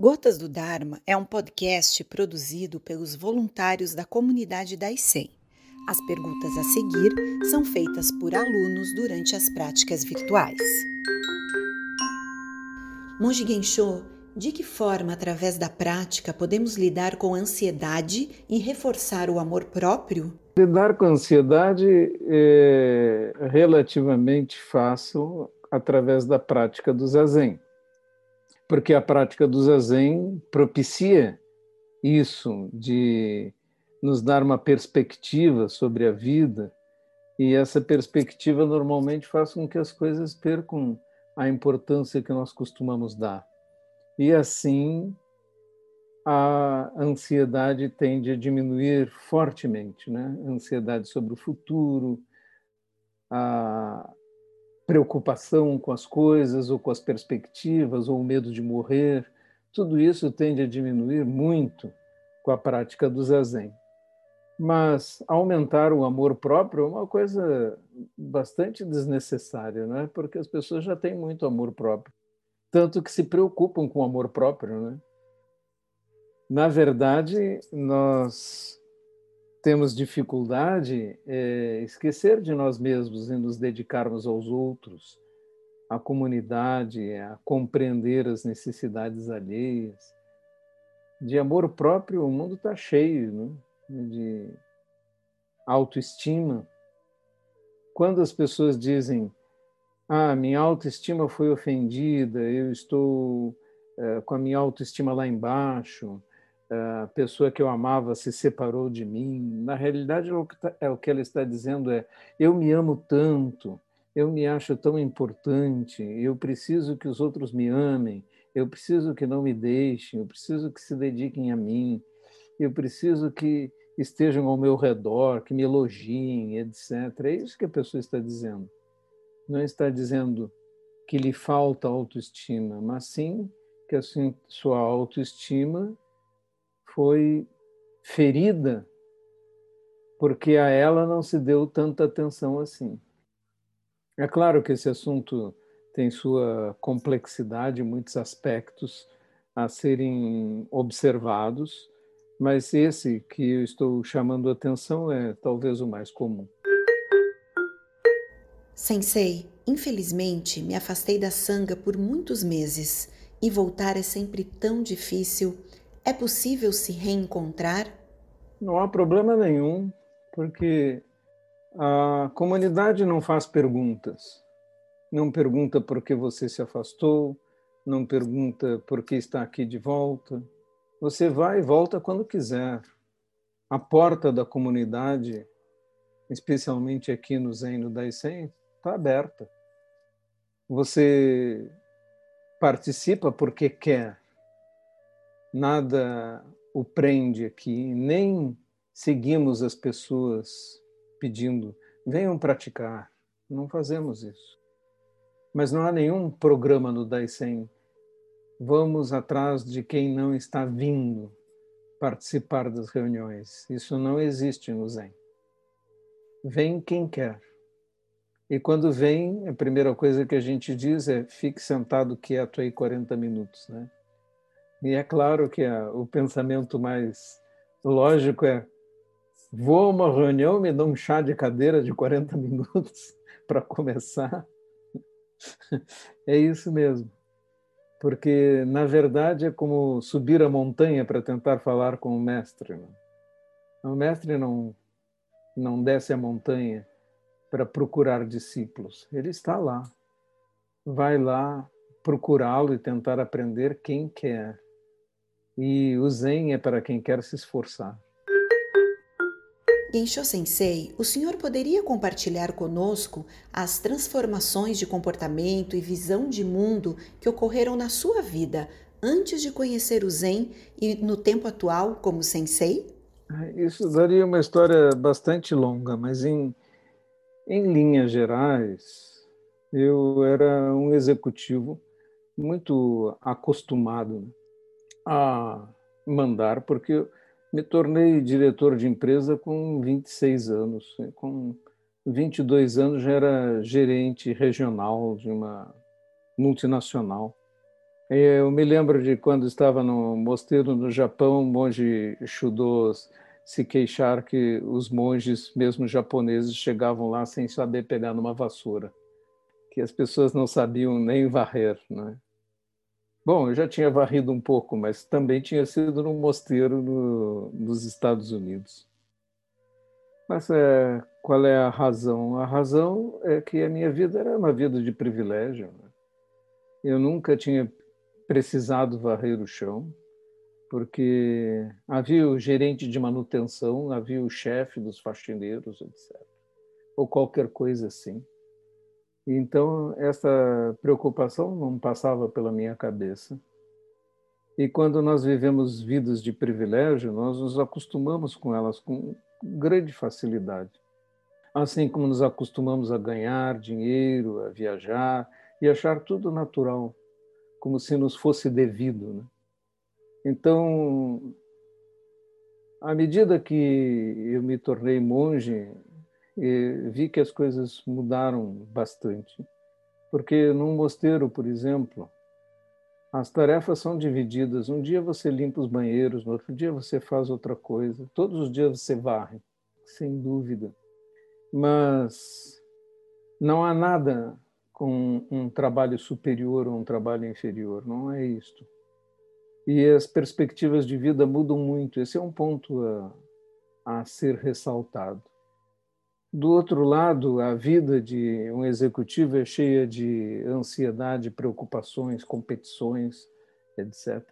Gotas do Dharma é um podcast produzido pelos voluntários da comunidade da ICEM. As perguntas a seguir são feitas por alunos durante as práticas virtuais. Monge Gensho, de que forma, através da prática, podemos lidar com a ansiedade e reforçar o amor próprio? Lidar com a ansiedade é relativamente fácil através da prática do zazen porque a prática do zazen propicia isso, de nos dar uma perspectiva sobre a vida, e essa perspectiva normalmente faz com que as coisas percam a importância que nós costumamos dar. E assim a ansiedade tende a diminuir fortemente, né? A ansiedade sobre o futuro, a preocupação com as coisas, ou com as perspectivas, ou o medo de morrer, tudo isso tende a diminuir muito com a prática do zazen. Mas aumentar o amor próprio é uma coisa bastante desnecessária, não é? Porque as pessoas já têm muito amor próprio, tanto que se preocupam com o amor próprio, né? Na verdade, nós temos dificuldade é esquecer de nós mesmos e nos dedicarmos aos outros, à comunidade, a compreender as necessidades alheias. De amor próprio, o mundo está cheio né? de autoestima. Quando as pessoas dizem, ah, minha autoestima foi ofendida, eu estou é, com a minha autoestima lá embaixo, a pessoa que eu amava se separou de mim. Na realidade, tá, é o que ela está dizendo é: eu me amo tanto, eu me acho tão importante, eu preciso que os outros me amem, eu preciso que não me deixem, eu preciso que se dediquem a mim, eu preciso que estejam ao meu redor, que me elogiem, etc. É isso que a pessoa está dizendo. Não está dizendo que lhe falta autoestima, mas sim que a sua autoestima foi ferida porque a ela não se deu tanta atenção assim. É claro que esse assunto tem sua complexidade, muitos aspectos a serem observados, mas esse que eu estou chamando atenção é talvez o mais comum. Sensei, infelizmente me afastei da sanga por muitos meses e voltar é sempre tão difícil é possível se reencontrar? Não há problema nenhum, porque a comunidade não faz perguntas. Não pergunta por que você se afastou, não pergunta por que está aqui de volta. Você vai e volta quando quiser. A porta da comunidade, especialmente aqui no Zen no Daisen, está aberta. Você participa porque quer nada o prende aqui, nem seguimos as pessoas pedindo, venham praticar. Não fazemos isso. Mas não há nenhum programa no Daisen. Vamos atrás de quem não está vindo participar das reuniões. Isso não existe no Zen. Vem quem quer. E quando vem, a primeira coisa que a gente diz é fique sentado quieto aí 40 minutos, né? E é claro que a, o pensamento mais lógico é: vou a uma reunião, me dou um chá de cadeira de 40 minutos para começar. É isso mesmo. Porque, na verdade, é como subir a montanha para tentar falar com o mestre. Né? O mestre não, não desce a montanha para procurar discípulos, ele está lá. Vai lá procurá-lo e tentar aprender quem quer. E o Zen é para quem quer se esforçar. Gensho Sensei, o senhor poderia compartilhar conosco as transformações de comportamento e visão de mundo que ocorreram na sua vida antes de conhecer o Zen e no tempo atual como Sensei? Isso daria uma história bastante longa, mas em, em linhas gerais, eu era um executivo muito acostumado a mandar, porque me tornei diretor de empresa com 26 anos. Com 22 anos já era gerente regional de uma multinacional. Eu me lembro de quando estava no mosteiro no Japão, o monge Shudo se queixar que os monges, mesmo japoneses, chegavam lá sem saber pegar numa vassoura, que as pessoas não sabiam nem varrer, né? Bom, eu já tinha varrido um pouco, mas também tinha sido num mosteiro no, nos Estados Unidos. Mas é, qual é a razão? A razão é que a minha vida era uma vida de privilégio. Né? Eu nunca tinha precisado varrer o chão, porque havia o gerente de manutenção, havia o chefe dos faxineiros, etc. Ou qualquer coisa assim. Então, essa preocupação não passava pela minha cabeça. E quando nós vivemos vidas de privilégio, nós nos acostumamos com elas com grande facilidade. Assim como nos acostumamos a ganhar dinheiro, a viajar e achar tudo natural como se nos fosse devido. Né? Então, à medida que eu me tornei monge, vi que as coisas mudaram bastante. Porque num mosteiro, por exemplo, as tarefas são divididas. Um dia você limpa os banheiros, no outro dia você faz outra coisa. Todos os dias você varre, sem dúvida. Mas não há nada com um trabalho superior ou um trabalho inferior, não é isto. E as perspectivas de vida mudam muito, esse é um ponto a, a ser ressaltado. Do outro lado, a vida de um executivo é cheia de ansiedade, preocupações, competições, etc.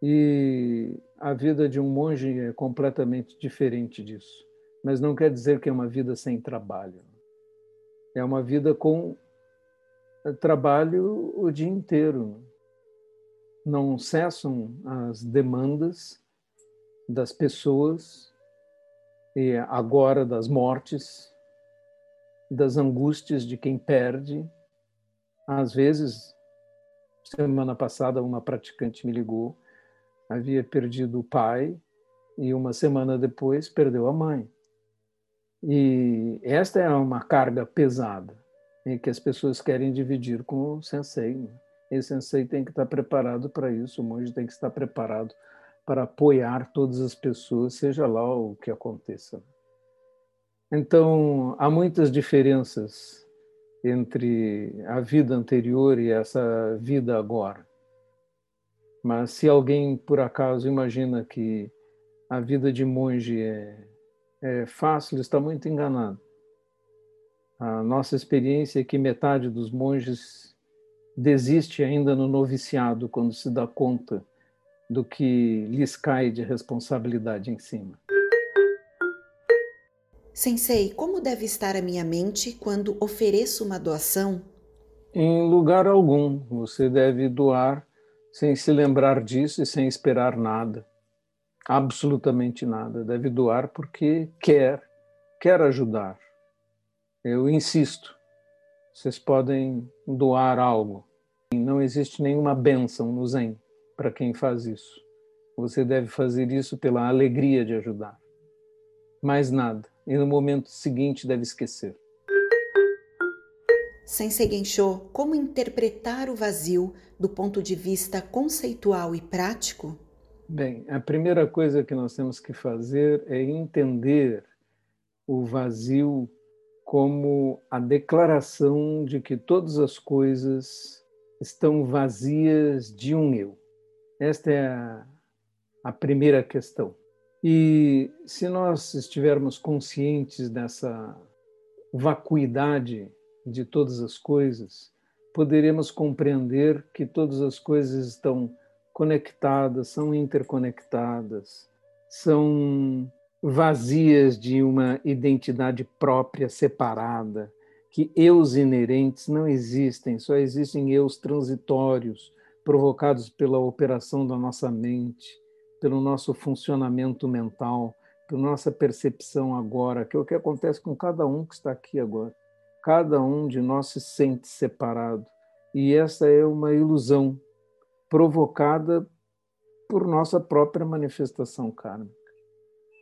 E a vida de um monge é completamente diferente disso. Mas não quer dizer que é uma vida sem trabalho. É uma vida com trabalho o dia inteiro. Não cessam as demandas das pessoas agora das mortes, das angústias de quem perde. Às vezes, semana passada, uma praticante me ligou, havia perdido o pai e uma semana depois perdeu a mãe. E esta é uma carga pesada em que as pessoas querem dividir com o sensei. Né? E o sensei tem que estar preparado para isso, o monge tem que estar preparado para apoiar todas as pessoas, seja lá o que aconteça. Então, há muitas diferenças entre a vida anterior e essa vida agora. Mas se alguém, por acaso, imagina que a vida de monge é, é fácil, está muito enganado. A nossa experiência é que metade dos monges desiste ainda no noviciado quando se dá conta do que lhes cai de responsabilidade em cima. Sensei, como deve estar a minha mente quando ofereço uma doação? Em lugar algum. Você deve doar sem se lembrar disso e sem esperar nada. Absolutamente nada. Deve doar porque quer, quer ajudar eu insisto, vocês podem doar algo. Não existe nenhuma bênção no Zen para quem faz isso. Você deve fazer isso pela alegria de ajudar. Mais nada. E no momento seguinte deve esquecer. Sensei Gensho, como interpretar o vazio do ponto de vista conceitual e prático? Bem, a primeira coisa que nós temos que fazer é entender o vazio como a declaração de que todas as coisas estão vazias de um eu. Esta é a, a primeira questão. E se nós estivermos conscientes dessa vacuidade de todas as coisas, poderemos compreender que todas as coisas estão conectadas, são interconectadas, são vazias de uma identidade própria separada, que eus inerentes não existem, só existem eus transitórios, provocados pela operação da nossa mente, pelo nosso funcionamento mental, pela nossa percepção agora, que é o que acontece com cada um que está aqui agora. Cada um de nós se sente separado. E essa é uma ilusão provocada por nossa própria manifestação kármica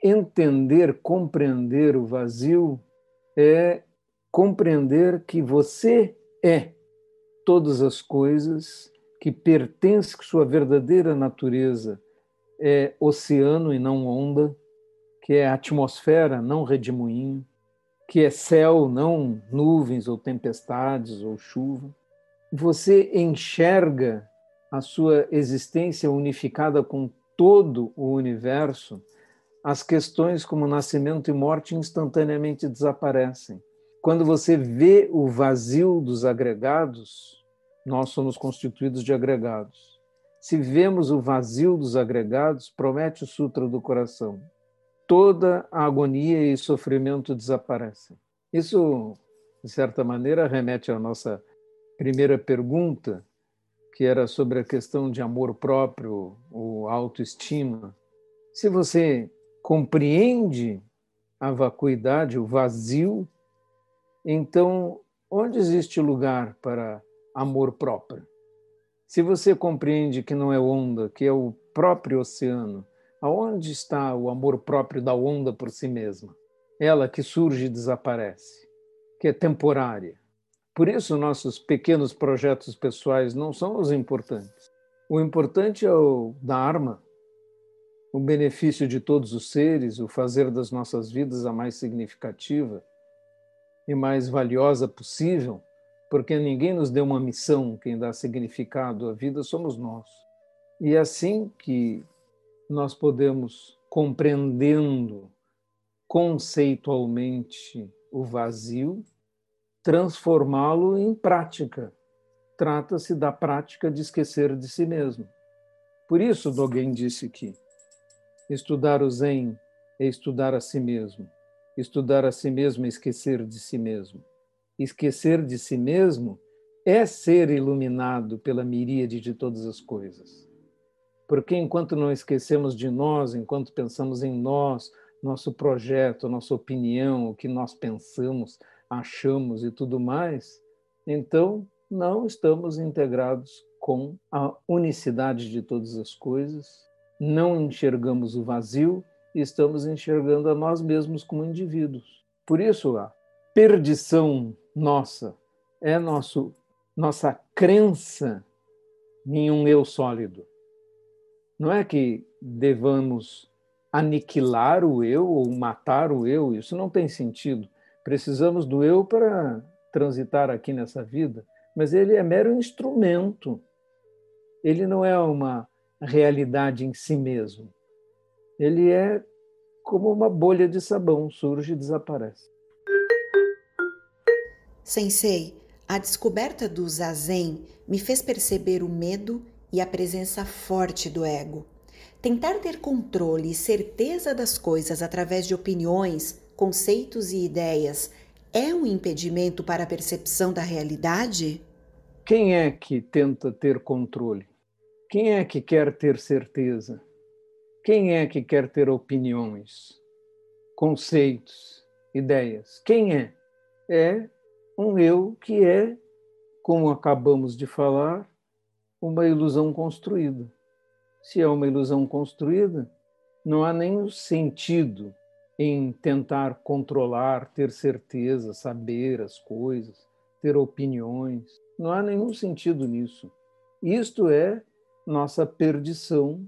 entender, compreender o vazio é compreender que você é todas as coisas que pertence, que sua verdadeira natureza é oceano e não onda, que é atmosfera, não redemoinho, que é céu, não nuvens ou tempestades ou chuva. Você enxerga a sua existência unificada com todo o universo, as questões como nascimento e morte instantaneamente desaparecem. Quando você vê o vazio dos agregados, nós somos constituídos de agregados. Se vemos o vazio dos agregados, promete o Sutra do Coração, toda a agonia e sofrimento desaparecem. Isso, de certa maneira, remete à nossa primeira pergunta, que era sobre a questão de amor próprio ou autoestima. Se você compreende a vacuidade, o vazio, então onde existe lugar para amor próprio? Se você compreende que não é onda, que é o próprio oceano, aonde está o amor próprio da onda por si mesma? Ela que surge e desaparece, que é temporária. Por isso, nossos pequenos projetos pessoais não são os importantes. O importante é o Dharma, o benefício de todos os seres, o fazer das nossas vidas a mais significativa e mais valiosa possível porque ninguém nos deu uma missão, quem dá significado à vida somos nós. E é assim que nós podemos, compreendendo conceitualmente o vazio, transformá-lo em prática. Trata-se da prática de esquecer de si mesmo. Por isso, Dogen disse que estudar o Zen é estudar a si mesmo. Estudar a si mesmo é esquecer de si mesmo esquecer de si mesmo é ser iluminado pela miríade de todas as coisas. Porque enquanto não esquecemos de nós, enquanto pensamos em nós, nosso projeto, nossa opinião, o que nós pensamos, achamos e tudo mais, então não estamos integrados com a unicidade de todas as coisas, não enxergamos o vazio e estamos enxergando a nós mesmos como indivíduos. Por isso, a perdição nossa, é nosso, nossa crença em um eu sólido. Não é que devamos aniquilar o eu ou matar o eu, isso não tem sentido. Precisamos do eu para transitar aqui nessa vida, mas ele é mero instrumento. Ele não é uma realidade em si mesmo. Ele é como uma bolha de sabão, surge e desaparece. Sensei, a descoberta do zazen me fez perceber o medo e a presença forte do ego. Tentar ter controle e certeza das coisas através de opiniões, conceitos e ideias é um impedimento para a percepção da realidade? Quem é que tenta ter controle? Quem é que quer ter certeza? Quem é que quer ter opiniões, conceitos, ideias? Quem é? É um eu que é, como acabamos de falar, uma ilusão construída. Se é uma ilusão construída, não há nenhum sentido em tentar controlar, ter certeza, saber as coisas, ter opiniões. Não há nenhum sentido nisso. Isto é nossa perdição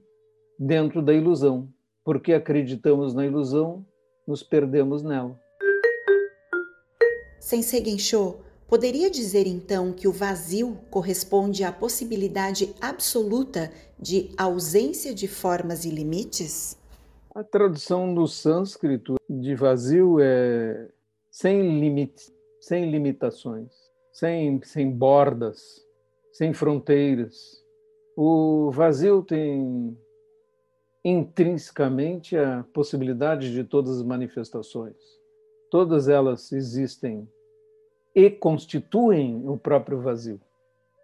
dentro da ilusão. Porque acreditamos na ilusão, nos perdemos nela. Sensei Gensho, poderia dizer então que o vazio corresponde à possibilidade absoluta de ausência de formas e limites? A tradução do sânscrito de vazio é sem limites, sem limitações, sem, sem bordas, sem fronteiras. O vazio tem intrinsecamente a possibilidade de todas as manifestações todas elas existem e constituem o próprio vazio.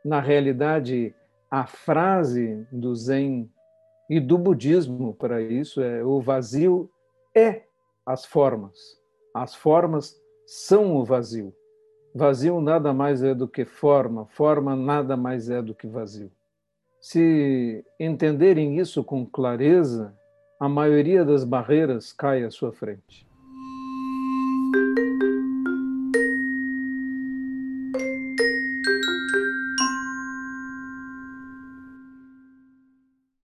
Na realidade, a frase do Zen e do budismo para isso é: o vazio é as formas. As formas são o vazio. Vazio nada mais é do que forma, forma nada mais é do que vazio. Se entenderem isso com clareza, a maioria das barreiras cai à sua frente.